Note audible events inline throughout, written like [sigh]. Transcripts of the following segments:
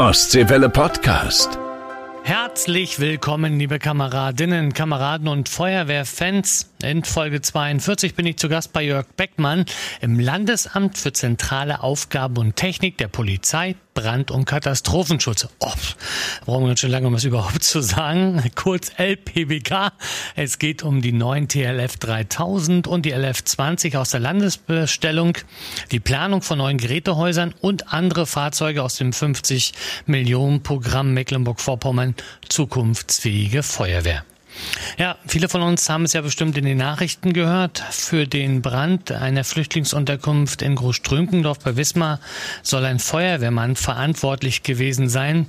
Ostseewelle Podcast. Herzlich willkommen, liebe Kameradinnen, Kameraden und Feuerwehrfans. In Folge 42 bin ich zu Gast bei Jörg Beckmann im Landesamt für zentrale Aufgaben und Technik der Polizei, Brand- und Katastrophenschutz. Oh, brauchen wir ganz schön lange, um das überhaupt zu sagen. Kurz LPBK. Es geht um die neuen TLF 3000 und die LF 20 aus der Landesbestellung, die Planung von neuen Gerätehäusern und andere Fahrzeuge aus dem 50 Millionen Programm Mecklenburg-Vorpommern zukunftsfähige Feuerwehr. Ja, viele von uns haben es ja bestimmt in den Nachrichten gehört. Für den Brand einer Flüchtlingsunterkunft in Großströмкendorf bei Wismar soll ein Feuerwehrmann verantwortlich gewesen sein.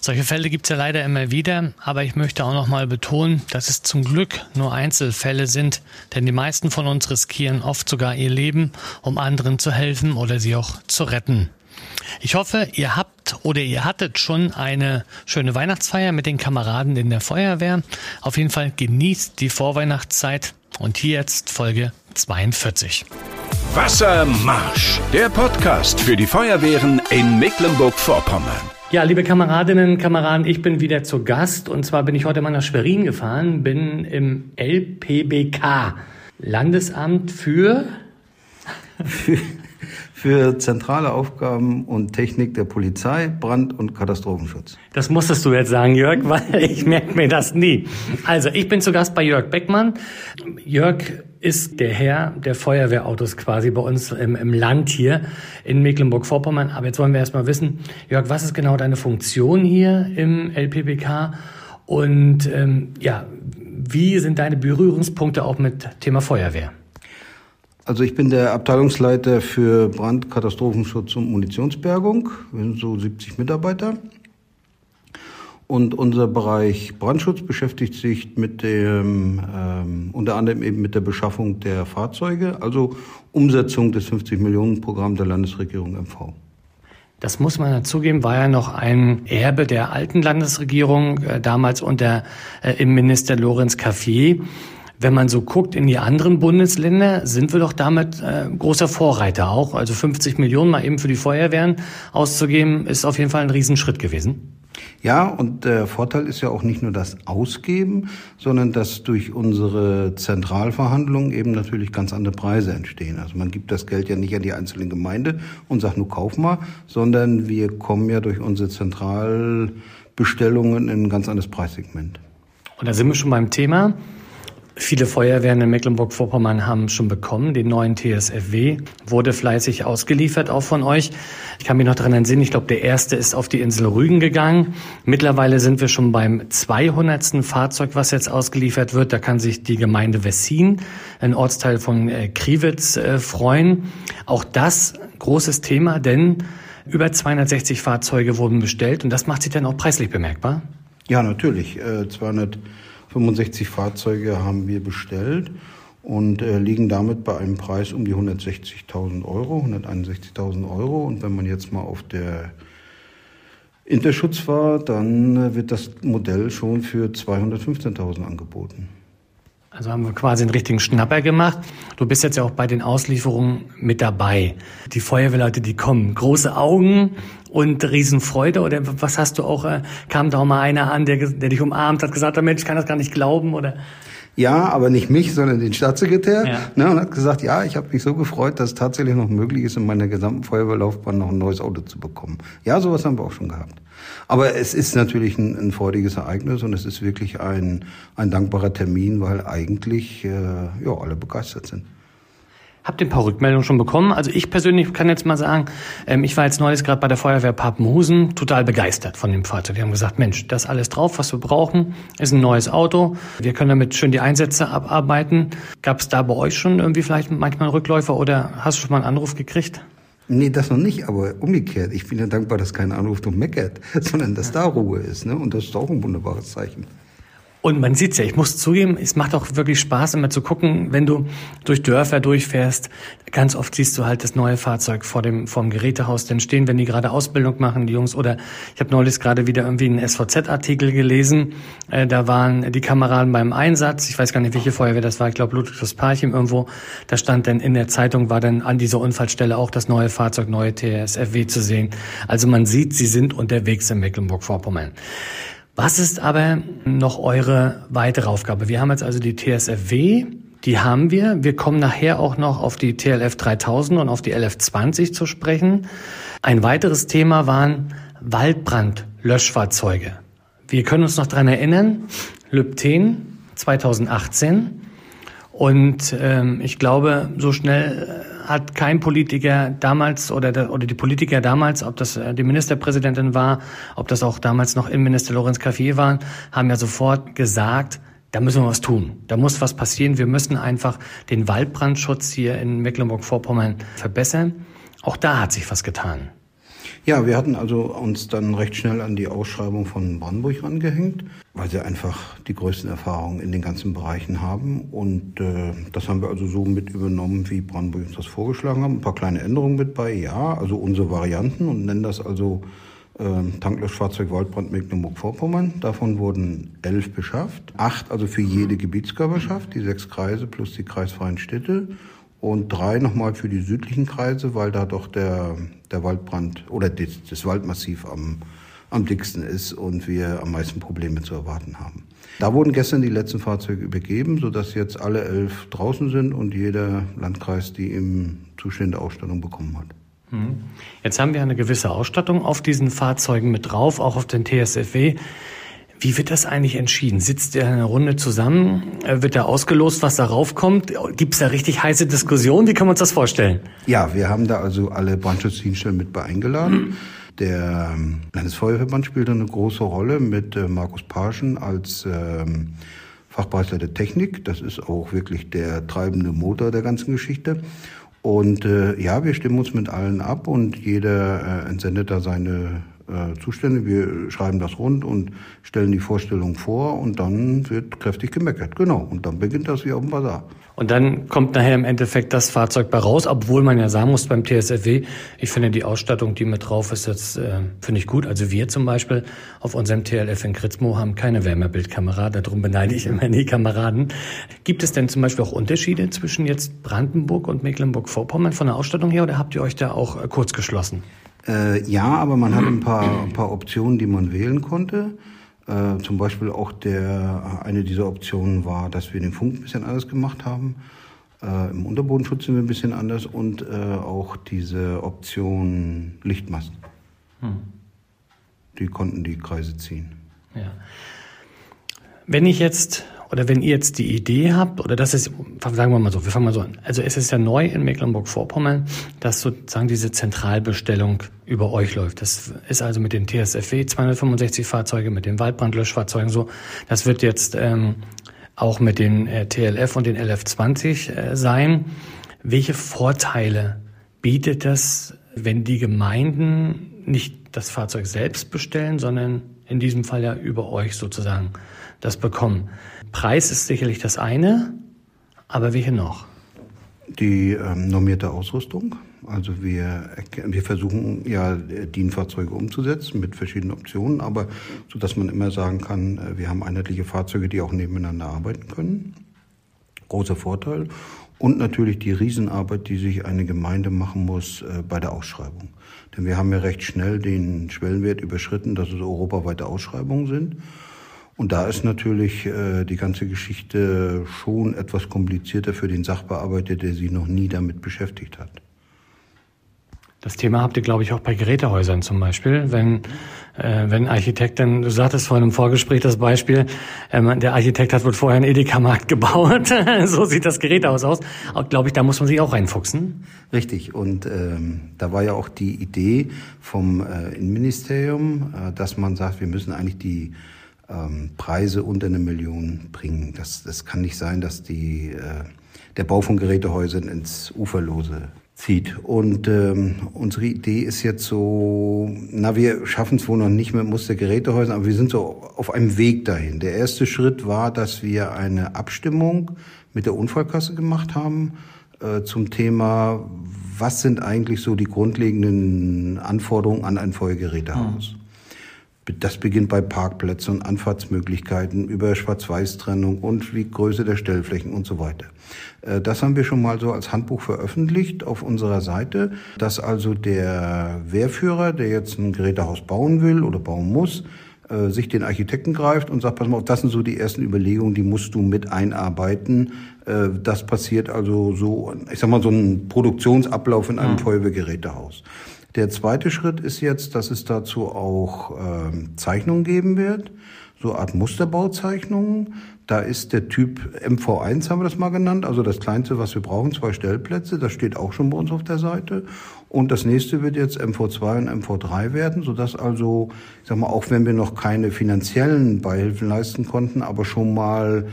Solche Fälle gibt es ja leider immer wieder, aber ich möchte auch noch mal betonen, dass es zum Glück nur Einzelfälle sind, denn die meisten von uns riskieren oft sogar ihr Leben, um anderen zu helfen oder sie auch zu retten. Ich hoffe, ihr habt oder ihr hattet schon eine schöne Weihnachtsfeier mit den Kameraden in der Feuerwehr. Auf jeden Fall genießt die Vorweihnachtszeit. Und hier jetzt Folge 42. Wassermarsch, der Podcast für die Feuerwehren in Mecklenburg-Vorpommern. Ja, liebe Kameradinnen, Kameraden, ich bin wieder zu Gast und zwar bin ich heute mal nach Schwerin gefahren, bin im LPBK, Landesamt für [laughs] für zentrale Aufgaben und Technik der Polizei, Brand- und Katastrophenschutz. Das musstest du jetzt sagen, Jörg, [laughs] weil ich merke mir das nie. Also, ich bin zu Gast bei Jörg Beckmann. Jörg ist der Herr der Feuerwehrautos quasi bei uns im, im Land hier in Mecklenburg-Vorpommern. Aber jetzt wollen wir erstmal wissen, Jörg, was ist genau deine Funktion hier im LPBK? Und ähm, ja, wie sind deine Berührungspunkte auch mit Thema Feuerwehr? Also ich bin der Abteilungsleiter für Brand, Katastrophenschutz und Munitionsbergung. Wir sind so 70 Mitarbeiter. Und unser Bereich Brandschutz beschäftigt sich mit dem, ähm, unter anderem eben mit der Beschaffung der Fahrzeuge, also Umsetzung des 50 Millionen Programms der Landesregierung MV. Das muss man dazugeben, war ja noch ein Erbe der alten Landesregierung, äh, damals unter äh, Innenminister Lorenz Caffier. Wenn man so guckt in die anderen Bundesländer, sind wir doch damit äh, großer Vorreiter auch. Also 50 Millionen mal eben für die Feuerwehren auszugeben, ist auf jeden Fall ein Riesenschritt gewesen. Ja, und der Vorteil ist ja auch nicht nur das Ausgeben, sondern dass durch unsere Zentralverhandlungen eben natürlich ganz andere Preise entstehen. Also man gibt das Geld ja nicht an die einzelnen Gemeinde und sagt nur kauf mal, sondern wir kommen ja durch unsere Zentralbestellungen in ein ganz anderes Preissegment. Und da sind wir schon beim Thema. Viele Feuerwehren in Mecklenburg-Vorpommern haben schon bekommen. Den neuen TSFW wurde fleißig ausgeliefert, auch von euch. Ich kann mich noch daran entsinnen, ich glaube, der erste ist auf die Insel Rügen gegangen. Mittlerweile sind wir schon beim 200. Fahrzeug, was jetzt ausgeliefert wird. Da kann sich die Gemeinde Wessin, ein Ortsteil von äh, Kriwitz, äh, freuen. Auch das großes Thema, denn über 260 Fahrzeuge wurden bestellt und das macht sich dann auch preislich bemerkbar. Ja, natürlich. Äh, 200 65 Fahrzeuge haben wir bestellt und äh, liegen damit bei einem Preis um die 160.000 Euro, 161.000 Euro. Und wenn man jetzt mal auf der Interschutz war, dann äh, wird das Modell schon für 215.000 angeboten. Also haben wir quasi einen richtigen Schnapper gemacht. Du bist jetzt ja auch bei den Auslieferungen mit dabei. Die Feuerwehrleute, die kommen, große Augen und Riesenfreude. Oder was hast du auch, äh, kam da auch mal einer an, der, der dich umarmt hat, gesagt, Mensch, ich kann das gar nicht glauben oder? Ja, aber nicht mich, sondern den Staatssekretär. Ja. Ne, und hat gesagt, ja, ich habe mich so gefreut, dass es tatsächlich noch möglich ist, in meiner gesamten Feuerwehrlaufbahn noch ein neues Auto zu bekommen. Ja, sowas haben wir auch schon gehabt. Aber es ist natürlich ein, ein freudiges Ereignis und es ist wirklich ein, ein dankbarer Termin, weil eigentlich äh, ja, alle begeistert sind. Habt ihr ein paar Rückmeldungen schon bekommen? Also ich persönlich kann jetzt mal sagen, ähm, ich war jetzt neulich gerade bei der Feuerwehr Papenhusen total begeistert von dem Fahrzeug. Die haben gesagt, Mensch, das alles drauf, was wir brauchen, ist ein neues Auto. Wir können damit schön die Einsätze abarbeiten. Gab es da bei euch schon irgendwie vielleicht manchmal Rückläufer oder hast du schon mal einen Anruf gekriegt? Nee, das noch nicht, aber umgekehrt. Ich bin ja dankbar, dass keiner anruft und meckert, [laughs] sondern dass da Ruhe ist. Ne? Und das ist auch ein wunderbares Zeichen. Und man sieht's ja, ich muss zugeben, es macht auch wirklich Spaß, immer zu gucken, wenn du durch Dörfer durchfährst. Ganz oft siehst du halt das neue Fahrzeug vor dem, vor dem Gerätehaus denn stehen, wenn die gerade Ausbildung machen, die Jungs. Oder ich habe neulich gerade wieder irgendwie einen SVZ-Artikel gelesen. Äh, da waren die Kameraden beim Einsatz. Ich weiß gar nicht, welche Feuerwehr das war. Ich glaube, Ludwigsparchim Parchim irgendwo. Da stand dann in der Zeitung, war dann an dieser Unfallstelle auch das neue Fahrzeug, neue TSFW zu sehen. Also man sieht, sie sind unterwegs in Mecklenburg-Vorpommern. Was ist aber noch eure weitere Aufgabe? Wir haben jetzt also die TSFW, die haben wir. Wir kommen nachher auch noch auf die TLF 3000 und auf die LF 20 zu sprechen. Ein weiteres Thema waren Waldbrandlöschfahrzeuge. Wir können uns noch dran erinnern, Lübten 2018. Und ähm, ich glaube, so schnell hat kein Politiker damals oder, der, oder die Politiker damals, ob das äh, die Ministerpräsidentin war, ob das auch damals noch Innenminister Lorenz Caffier waren, haben ja sofort gesagt, da müssen wir was tun. Da muss was passieren. Wir müssen einfach den Waldbrandschutz hier in Mecklenburg-Vorpommern verbessern. Auch da hat sich was getan. Ja, wir hatten also uns dann recht schnell an die Ausschreibung von Brandenburg rangehängt, weil sie einfach die größten Erfahrungen in den ganzen Bereichen haben. Und äh, das haben wir also so mit übernommen, wie Brandenburg uns das vorgeschlagen haben. Ein paar kleine Änderungen mit bei, ja, also unsere Varianten und nennen das also äh, Tanklöschfahrzeug Waldbrand Mecklenburg-Vorpommern. Davon wurden elf beschafft. Acht also für jede Gebietskörperschaft, die sechs Kreise plus die kreisfreien Städte und drei nochmal für die südlichen Kreise, weil da doch der, der Waldbrand oder das, das Waldmassiv am, am dicksten ist und wir am meisten Probleme zu erwarten haben. Da wurden gestern die letzten Fahrzeuge übergeben, sodass jetzt alle elf draußen sind und jeder Landkreis die im Zustand Ausstattung bekommen hat. Mhm. Jetzt haben wir eine gewisse Ausstattung auf diesen Fahrzeugen mit drauf, auch auf den TSFW. Wie wird das eigentlich entschieden? Sitzt ihr in einer Runde zusammen? Äh, wird da ausgelost, was darauf kommt? Gibt es da richtig heiße Diskussionen? Wie kann man uns das vorstellen? Ja, wir haben da also alle Brandschutzdienststellen mit bei eingeladen. Mhm. Der ähm, Landesfeuerverband spielt eine große Rolle mit äh, Markus Parschen als ähm, Fachbereichsleiter der Technik. Das ist auch wirklich der treibende Motor der ganzen Geschichte. Und äh, ja, wir stimmen uns mit allen ab und jeder äh, entsendet da seine äh, Zustände. Wir schreiben das rund und stellen die Vorstellung vor und dann wird kräftig gemeckert. Genau. Und dann beginnt das wie auf dem Bazar. Und dann kommt nachher im Endeffekt das Fahrzeug bei raus, obwohl man ja sagen muss beim TSFW, ich finde die Ausstattung, die mit drauf ist, jetzt äh, finde ich gut. Also wir zum Beispiel auf unserem TLF in Kritzmo haben keine Wärmebildkamera, darum beneide ich immer die Kameraden. Gibt es denn zum Beispiel auch Unterschiede zwischen jetzt Brandenburg und Mecklenburg-Vorpommern von der Ausstattung her oder habt ihr euch da auch äh, kurz geschlossen? Äh, ja, aber man hat ein paar, ein paar Optionen, die man wählen konnte. Äh, zum Beispiel auch der, eine dieser Optionen war, dass wir den Funk ein bisschen anders gemacht haben. Äh, Im Unterbodenschutz sind wir ein bisschen anders und äh, auch diese Option Lichtmasten. Hm. Die konnten die Kreise ziehen. Ja. Wenn ich jetzt oder wenn ihr jetzt die Idee habt, oder das ist, sagen wir mal so, wir fangen mal so an. Also es ist ja neu in Mecklenburg-Vorpommern, dass sozusagen diese Zentralbestellung über euch läuft. Das ist also mit den TSFW 265 Fahrzeuge, mit den Waldbrandlöschfahrzeugen so. Das wird jetzt ähm, auch mit den äh, TLF und den LF20 äh, sein. Welche Vorteile bietet das, wenn die Gemeinden nicht das Fahrzeug selbst bestellen, sondern in diesem Fall ja über euch sozusagen das bekommen? Preis ist sicherlich das eine, aber welche noch? Die ähm, normierte Ausrüstung. Also wir, wir versuchen ja DIN-Fahrzeuge umzusetzen mit verschiedenen Optionen, aber so dass man immer sagen kann, äh, wir haben einheitliche Fahrzeuge, die auch nebeneinander arbeiten können. Großer Vorteil. Und natürlich die Riesenarbeit, die sich eine Gemeinde machen muss äh, bei der Ausschreibung. Denn wir haben ja recht schnell den Schwellenwert überschritten, dass es europaweite Ausschreibungen sind. Und da ist natürlich äh, die ganze Geschichte schon etwas komplizierter für den Sachbearbeiter, der sich noch nie damit beschäftigt hat. Das Thema habt ihr, glaube ich, auch bei Gerätehäusern zum Beispiel. Wenn, äh, wenn Architekten, du sagtest vorhin im Vorgespräch das Beispiel, ähm, der Architekt hat wohl vorher einen Edeka-Markt [laughs] gebaut. so sieht das Gerätehaus aus. Auch, glaube ich, da muss man sich auch reinfuchsen. Richtig. Und ähm, da war ja auch die Idee vom äh, Innenministerium, äh, dass man sagt, wir müssen eigentlich die ähm, Preise unter eine Million bringen. Das, das kann nicht sein, dass die, äh, der Bau von Gerätehäusern ins Uferlose zieht. Und ähm, unsere Idee ist jetzt so, na, wir schaffen es wohl noch nicht mit Mustergerätehäusern, aber wir sind so auf einem Weg dahin. Der erste Schritt war, dass wir eine Abstimmung mit der Unfallkasse gemacht haben äh, zum Thema, was sind eigentlich so die grundlegenden Anforderungen an ein Feuergerätehaus. Mhm. Das beginnt bei Parkplätzen und Anfahrtsmöglichkeiten über Schwarz-Weiß-Trennung und wie Größe der Stellflächen und so weiter. Äh, das haben wir schon mal so als Handbuch veröffentlicht auf unserer Seite, dass also der Wehrführer, der jetzt ein Gerätehaus bauen will oder bauen muss, äh, sich den Architekten greift und sagt, pass mal, das sind so die ersten Überlegungen, die musst du mit einarbeiten. Äh, das passiert also so, ich sag mal, so ein Produktionsablauf in einem mhm. Feuerwehrgerätehaus. Der zweite Schritt ist jetzt, dass es dazu auch äh, Zeichnungen geben wird, so Art Musterbauzeichnungen. Da ist der Typ MV1, haben wir das mal genannt, also das kleinste, was wir brauchen, zwei Stellplätze. Das steht auch schon bei uns auf der Seite. Und das nächste wird jetzt MV2 und MV3 werden, sodass also, ich sag mal, auch wenn wir noch keine finanziellen Beihilfen leisten konnten, aber schon mal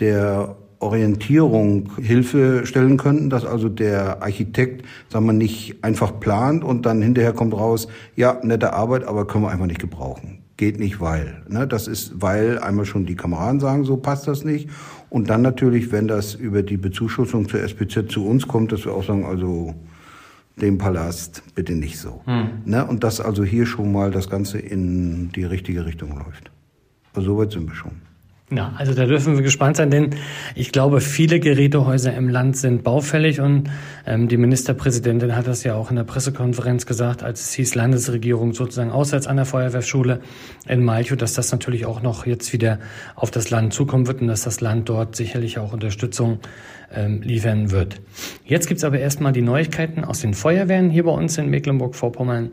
der Orientierung Hilfe stellen könnten, dass also der Architekt, sagen wir, nicht einfach plant und dann hinterher kommt raus, ja, nette Arbeit, aber können wir einfach nicht gebrauchen. Geht nicht, weil. Ne? Das ist, weil einmal schon die Kameraden sagen, so passt das nicht. Und dann natürlich, wenn das über die Bezuschussung zur SPZ zu uns kommt, dass wir auch sagen, also dem Palast bitte nicht so. Hm. Ne? Und dass also hier schon mal das Ganze in die richtige Richtung läuft. Also soweit sind wir schon. Ja, also da dürfen wir gespannt sein, denn ich glaube, viele Gerätehäuser im Land sind baufällig und ähm, die Ministerpräsidentin hat das ja auch in der Pressekonferenz gesagt, als es hieß Landesregierung sozusagen auswärts an der Feuerwehrschule in Malchow, dass das natürlich auch noch jetzt wieder auf das Land zukommen wird und dass das Land dort sicherlich auch Unterstützung ähm, liefern wird. Jetzt gibt's aber erstmal die Neuigkeiten aus den Feuerwehren hier bei uns in Mecklenburg-Vorpommern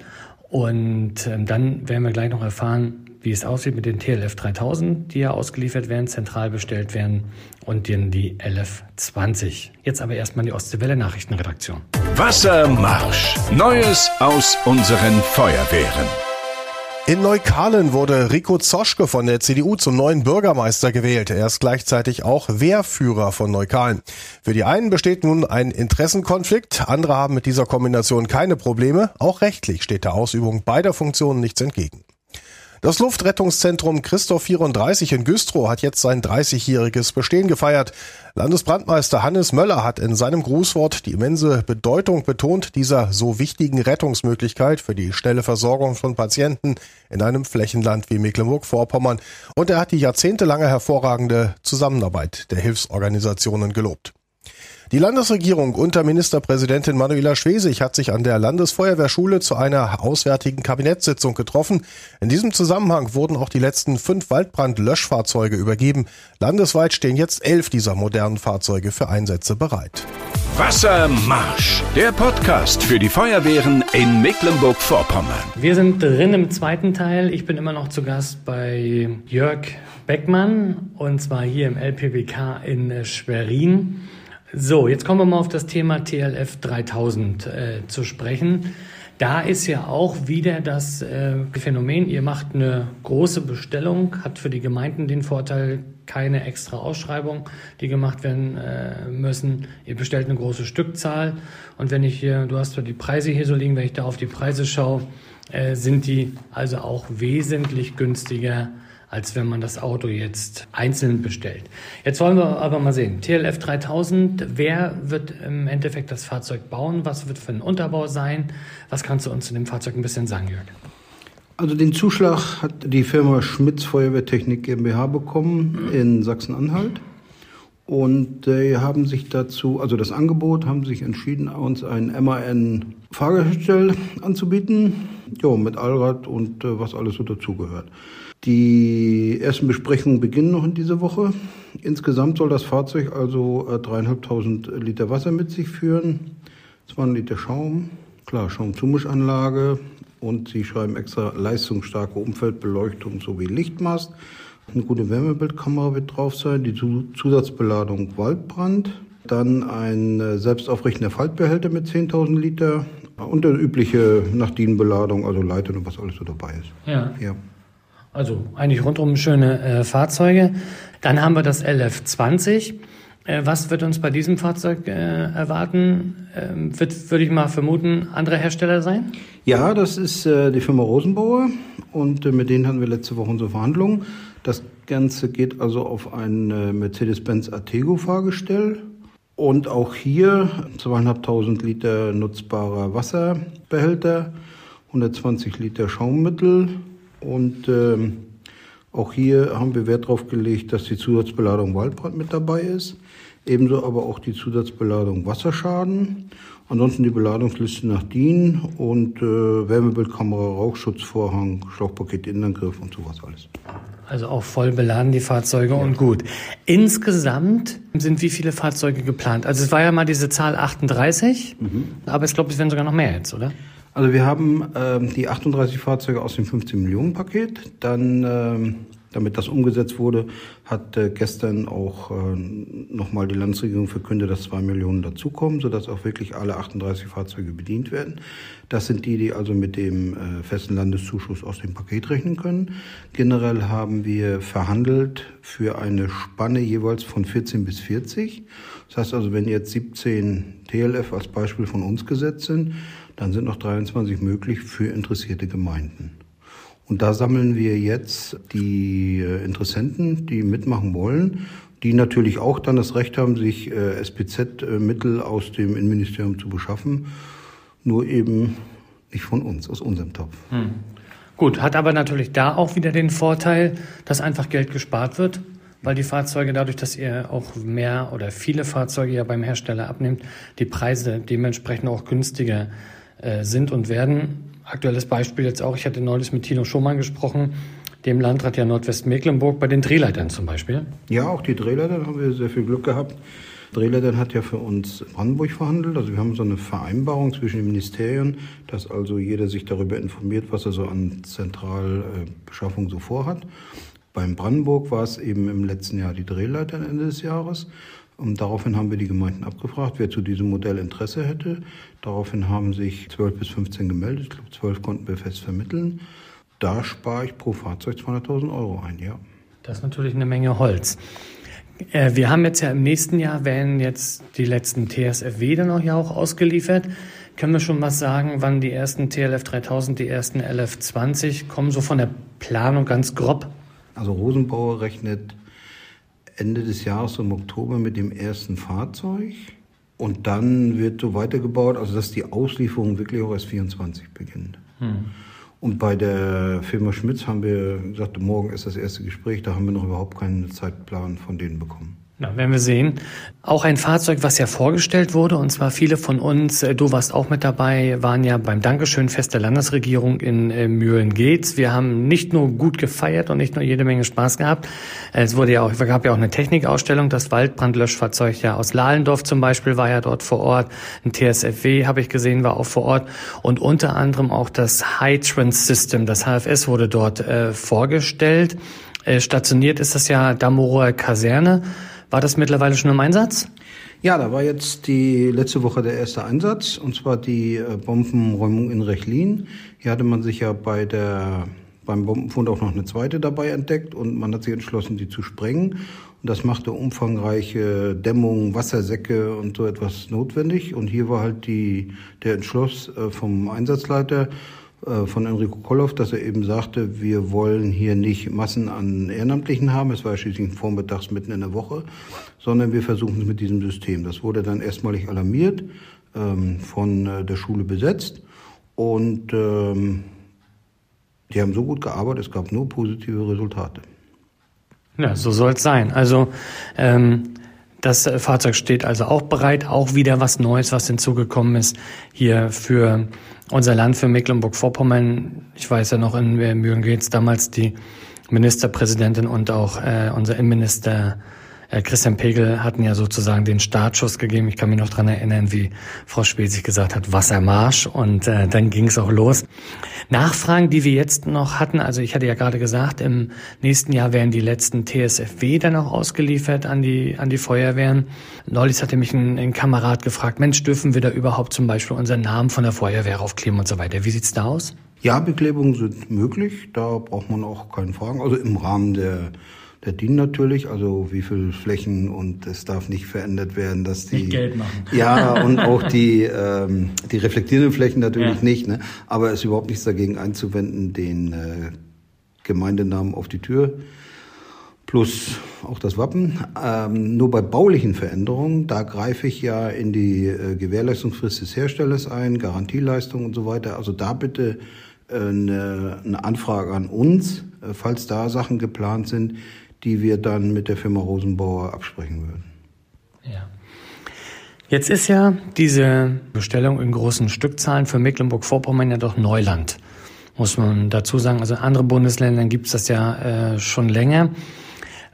und ähm, dann werden wir gleich noch erfahren, wie es aussieht mit den TLF 3000, die ja ausgeliefert werden, zentral bestellt werden und dann die LF 20. Jetzt aber erstmal die Ostseewelle Nachrichtenredaktion. Wassermarsch. Neues aus unseren Feuerwehren. In Neukalen wurde Rico Zoschke von der CDU zum neuen Bürgermeister gewählt. Er ist gleichzeitig auch Wehrführer von Neukalen. Für die einen besteht nun ein Interessenkonflikt, andere haben mit dieser Kombination keine Probleme. Auch rechtlich steht der Ausübung beider Funktionen nichts entgegen. Das Luftrettungszentrum Christoph 34 in Güstrow hat jetzt sein 30-jähriges Bestehen gefeiert. Landesbrandmeister Hannes Möller hat in seinem Grußwort die immense Bedeutung betont dieser so wichtigen Rettungsmöglichkeit für die schnelle Versorgung von Patienten in einem Flächenland wie Mecklenburg-Vorpommern und er hat die jahrzehntelange hervorragende Zusammenarbeit der Hilfsorganisationen gelobt. Die Landesregierung unter Ministerpräsidentin Manuela Schwesig hat sich an der Landesfeuerwehrschule zu einer auswärtigen Kabinettssitzung getroffen. In diesem Zusammenhang wurden auch die letzten fünf Waldbrand-Löschfahrzeuge übergeben. Landesweit stehen jetzt elf dieser modernen Fahrzeuge für Einsätze bereit. Wassermarsch, der Podcast für die Feuerwehren in Mecklenburg-Vorpommern. Wir sind drin im zweiten Teil. Ich bin immer noch zu Gast bei Jörg Beckmann und zwar hier im LPWK in Schwerin. So, jetzt kommen wir mal auf das Thema TLF 3000 äh, zu sprechen. Da ist ja auch wieder das äh, Phänomen, ihr macht eine große Bestellung, hat für die Gemeinden den Vorteil, keine extra Ausschreibung, die gemacht werden äh, müssen. Ihr bestellt eine große Stückzahl und wenn ich hier, du hast zwar die Preise hier so liegen, wenn ich da auf die Preise schaue, äh, sind die also auch wesentlich günstiger als wenn man das Auto jetzt einzeln bestellt. Jetzt wollen wir aber mal sehen. TLF 3000, wer wird im Endeffekt das Fahrzeug bauen? Was wird für ein Unterbau sein? Was kannst du uns zu dem Fahrzeug ein bisschen sagen, Jörg? Also den Zuschlag hat die Firma Schmitz Feuerwehrtechnik GmbH bekommen in Sachsen-Anhalt. Und äh, haben sich dazu, also das Angebot, haben sich entschieden, uns ein MAN Fahrgestell anzubieten. Ja, mit Allrad und äh, was alles so dazugehört. Die ersten Besprechungen beginnen noch in dieser Woche. Insgesamt soll das Fahrzeug also äh, dreieinhalbtausend Liter Wasser mit sich führen, 200 Liter Schaum, klar, Schaumzumischanlage und sie schreiben extra leistungsstarke Umfeldbeleuchtung sowie Lichtmast. Eine gute Wärmebildkamera wird drauf sein, die Zusatzbeladung Waldbrand, dann ein äh, selbstaufrichtender Faltbehälter mit 10.000 Liter und eine übliche Nachdienbeladung, also Leitung und was alles so dabei ist. Ja. ja. Also eigentlich rundum schöne äh, Fahrzeuge. Dann haben wir das LF20. Äh, was wird uns bei diesem Fahrzeug äh, erwarten? Ähm, wird, würde ich mal vermuten, andere Hersteller sein? Ja, das ist äh, die Firma Rosenbauer und äh, mit denen hatten wir letzte Woche unsere Verhandlungen. Das Ganze geht also auf ein äh, Mercedes-Benz Artego Fahrgestell und auch hier zweieinhalbtausend Liter nutzbarer Wasserbehälter, 120 Liter Schaummittel und ähm, auch hier haben wir Wert darauf gelegt, dass die Zusatzbeladung Waldbrand mit dabei ist. Ebenso aber auch die Zusatzbeladung Wasserschaden. Ansonsten die Beladungsliste nach DIN und äh, Wärmebildkamera, Rauchschutzvorhang, Schlauchpaket, Innengriff und sowas alles. Also auch voll beladen die Fahrzeuge ja. und gut. Insgesamt sind wie viele Fahrzeuge geplant? Also es war ja mal diese Zahl 38, mhm. aber ich glaube, es werden sogar noch mehr jetzt, oder? Also wir haben ähm, die 38 Fahrzeuge aus dem 15 Millionen Paket. Dann, ähm, damit das umgesetzt wurde, hat äh, gestern auch äh, nochmal die Landesregierung verkündet, dass zwei Millionen dazukommen, sodass auch wirklich alle 38 Fahrzeuge bedient werden. Das sind die, die also mit dem äh, festen Landeszuschuss aus dem Paket rechnen können. Generell haben wir verhandelt für eine Spanne jeweils von 14 bis 40. Das heißt also, wenn jetzt 17 TLF als Beispiel von uns gesetzt sind, dann sind noch 23 möglich für interessierte Gemeinden. Und da sammeln wir jetzt die äh, Interessenten, die mitmachen wollen, die natürlich auch dann das Recht haben, sich äh, SPZ-Mittel aus dem Innenministerium zu beschaffen, nur eben nicht von uns, aus unserem Topf. Hm. Gut, hat aber natürlich da auch wieder den Vorteil, dass einfach Geld gespart wird, weil die Fahrzeuge dadurch, dass ihr auch mehr oder viele Fahrzeuge ja beim Hersteller abnimmt, die Preise dementsprechend auch günstiger äh, sind und werden. Aktuelles Beispiel jetzt auch, ich hatte neulich mit Tino Schumann gesprochen, dem Landrat ja Nordwestmecklenburg, bei den Drehleitern zum Beispiel. Ja, auch die Drehleitern haben wir sehr viel Glück gehabt. Drehleitern hat ja für uns Brandenburg verhandelt. Also wir haben so eine Vereinbarung zwischen den Ministerien, dass also jeder sich darüber informiert, was er so an Zentralbeschaffung so vorhat. Beim Brandenburg war es eben im letzten Jahr die Drehleitern Ende des Jahres. Und daraufhin haben wir die Gemeinden abgefragt, wer zu diesem Modell Interesse hätte. Daraufhin haben sich 12 bis 15 gemeldet. Ich glaube, 12 konnten wir fest vermitteln. Da spare ich pro Fahrzeug 200.000 Euro ein, ja. Das ist natürlich eine Menge Holz. Äh, wir haben jetzt ja im nächsten Jahr, werden jetzt die letzten TSFW dann auch ja auch ausgeliefert. Können wir schon was sagen, wann die ersten TLF 3000, die ersten LF 20 kommen, so von der Planung ganz grob? Also Rosenbauer rechnet Ende des Jahres im Oktober mit dem ersten Fahrzeug. Und dann wird so weitergebaut, also dass die Auslieferung wirklich auch erst 24 beginnt. Hm. Und bei der Firma Schmitz haben wir gesagt, morgen ist das erste Gespräch, da haben wir noch überhaupt keinen Zeitplan von denen bekommen. Na, werden wir sehen. Auch ein Fahrzeug, was ja vorgestellt wurde, und zwar viele von uns, äh, du warst auch mit dabei, waren ja beim Dankeschönfest der Landesregierung in äh, Mühlen-Geetz. Wir haben nicht nur gut gefeiert und nicht nur jede Menge Spaß gehabt. Es wurde ja auch, es gab ja auch eine Technikausstellung. Das Waldbrandlöschfahrzeug ja aus Lahlendorf zum Beispiel war ja dort vor Ort. Ein TSFW habe ich gesehen, war auch vor Ort. Und unter anderem auch das Hydrant System, das HFS wurde dort äh, vorgestellt. Äh, stationiert ist das ja Damorer Kaserne. War das mittlerweile schon im Einsatz? Ja, da war jetzt die letzte Woche der erste Einsatz, und zwar die äh, Bombenräumung in Rechlin. Hier hatte man sich ja bei der, beim Bombenfund auch noch eine zweite dabei entdeckt und man hat sich entschlossen, die zu sprengen. Und das machte umfangreiche Dämmung, Wassersäcke und so etwas notwendig. Und hier war halt die, der Entschluss äh, vom Einsatzleiter, von Enrico Kolloff, dass er eben sagte, wir wollen hier nicht Massen an Ehrenamtlichen haben, es war schließlich vormittags mitten in der Woche, sondern wir versuchen es mit diesem System. Das wurde dann erstmalig alarmiert, ähm, von äh, der Schule besetzt und ähm, die haben so gut gearbeitet, es gab nur positive Resultate. Ja, so soll es sein. Also ähm, das Fahrzeug steht also auch bereit, auch wieder was Neues, was hinzugekommen ist hier für unser Land, für Mecklenburg-Vorpommern. Ich weiß ja noch, in Mühlen geht's damals die Ministerpräsidentin und auch äh, unser Innenminister äh, Christian Pegel hatten ja sozusagen den Startschuss gegeben. Ich kann mich noch dran erinnern, wie Frau Spezig gesagt hat, Wassermarsch und äh, dann ging es auch los. Nachfragen, die wir jetzt noch hatten, also ich hatte ja gerade gesagt, im nächsten Jahr werden die letzten TSFW dann auch ausgeliefert an die, an die Feuerwehren. Neulich hatte mich ein, ein Kamerad gefragt, Mensch, dürfen wir da überhaupt zum Beispiel unseren Namen von der Feuerwehr aufkleben und so weiter. Wie sieht's da aus? Ja, Beklebungen sind möglich. Da braucht man auch keine Fragen. Also im Rahmen der Der DIN natürlich, also wie viel Flächen und es darf nicht verändert werden, dass die nicht Geld machen. Ja [laughs] und auch die ähm, die reflektierenden Flächen natürlich ja. nicht, ne? Aber es ist überhaupt nichts dagegen einzuwenden, den äh, Gemeindenamen auf die Tür plus auch das Wappen. Ähm, nur bei baulichen Veränderungen, da greife ich ja in die äh, Gewährleistungsfrist des Herstellers ein, Garantieleistung und so weiter. Also da bitte äh, eine, eine Anfrage an uns, äh, falls da Sachen geplant sind, die wir dann mit der Firma Rosenbauer absprechen würden. Ja. Jetzt ist ja diese Bestellung in großen Stückzahlen für Mecklenburg-Vorpommern ja doch Neuland, muss man dazu sagen. Also in anderen Bundesländern gibt es das ja äh, schon länger.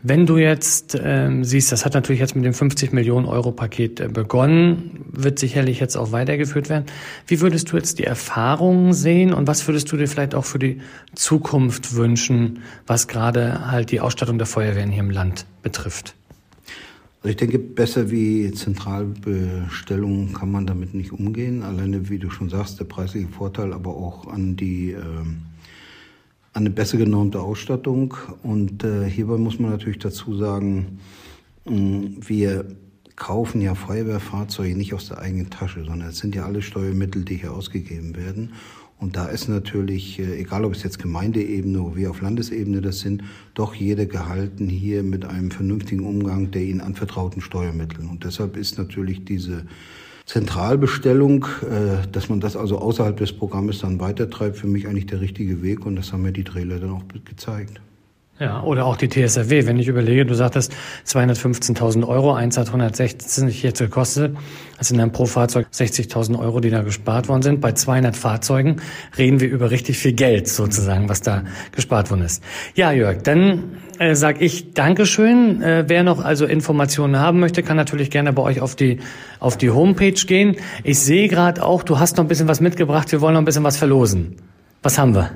Wenn du jetzt ähm, siehst, das hat natürlich jetzt mit dem 50 Millionen Euro Paket äh, begonnen, wird sicherlich jetzt auch weitergeführt werden. Wie würdest du jetzt die Erfahrungen sehen und was würdest du dir vielleicht auch für die Zukunft wünschen, was gerade halt die Ausstattung der Feuerwehren hier im Land betrifft? Also ich denke, besser wie Zentralbestellungen kann man damit nicht umgehen. Alleine, wie du schon sagst, der preisliche Vorteil, aber auch an die ähm eine besser genormte Ausstattung. Und äh, hierbei muss man natürlich dazu sagen, wir kaufen ja Feuerwehrfahrzeuge nicht aus der eigenen Tasche, sondern es sind ja alle Steuermittel, die hier ausgegeben werden. Und da ist natürlich, äh, egal ob es jetzt Gemeindeebene oder wie auf Landesebene das sind, doch jeder gehalten hier mit einem vernünftigen Umgang der ihnen anvertrauten Steuermittel. Und deshalb ist natürlich diese Zentralbestellung, äh, dass man das also außerhalb des Programmes dann weitertreibt, für mich eigentlich der richtige Weg und das haben mir die Trailer dann auch gezeigt. Ja, oder auch die TSRW. Wenn ich überlege, du sagtest 215.000 Euro, eins hat 160 jetzt gekostet. Das sind dann pro Fahrzeug 60.000 Euro, die da gespart worden sind. Bei 200 Fahrzeugen reden wir über richtig viel Geld sozusagen, was da gespart worden ist. Ja, Jörg, dann äh, sage ich Dankeschön. Äh, wer noch also Informationen haben möchte, kann natürlich gerne bei euch auf die, auf die Homepage gehen. Ich sehe gerade auch, du hast noch ein bisschen was mitgebracht. Wir wollen noch ein bisschen was verlosen. Was haben wir?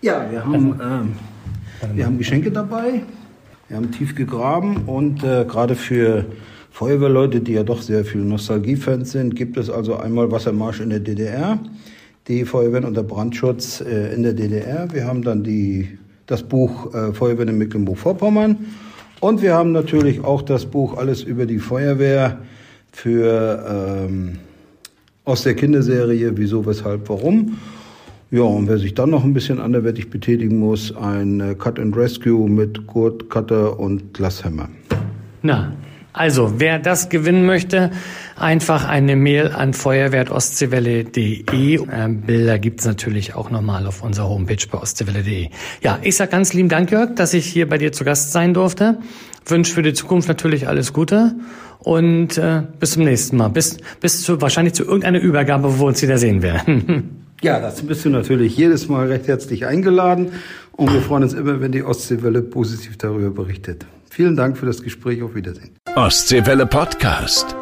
Ja, wir haben... Ähm wir haben Geschenke dabei, wir haben tief gegraben und äh, gerade für Feuerwehrleute, die ja doch sehr viel Nostalgiefans sind, gibt es also einmal Wassermarsch in der DDR, die Feuerwehren unter Brandschutz äh, in der DDR. Wir haben dann die, das Buch äh, Feuerwehren in Mecklenburg-Vorpommern und wir haben natürlich auch das Buch Alles über die Feuerwehr für ähm, aus der Kinderserie Wieso, Weshalb, Warum. Ja, und wer sich dann noch ein bisschen anderweitig betätigen muss, ein äh, Cut and Rescue mit Gurt, Cutter und Glashammer. Na, also wer das gewinnen möchte, einfach eine Mail an feuerwehr.ostseewelle.de. Äh, Bilder gibt's natürlich auch nochmal auf unserer Homepage bei ostseewelle.de. Ja, ich sag ganz lieben Dank, Jörg, dass ich hier bei dir zu Gast sein durfte. Wünsche für die Zukunft natürlich alles Gute und äh, bis zum nächsten Mal. Bis, bis zu, wahrscheinlich zu irgendeiner Übergabe, wo wir uns wieder sehen werden. [laughs] Ja, das bist du natürlich jedes Mal recht herzlich eingeladen und wir freuen uns immer, wenn die Ostseewelle positiv darüber berichtet. Vielen Dank für das Gespräch. Auf Wiedersehen. Ostseewelle Podcast.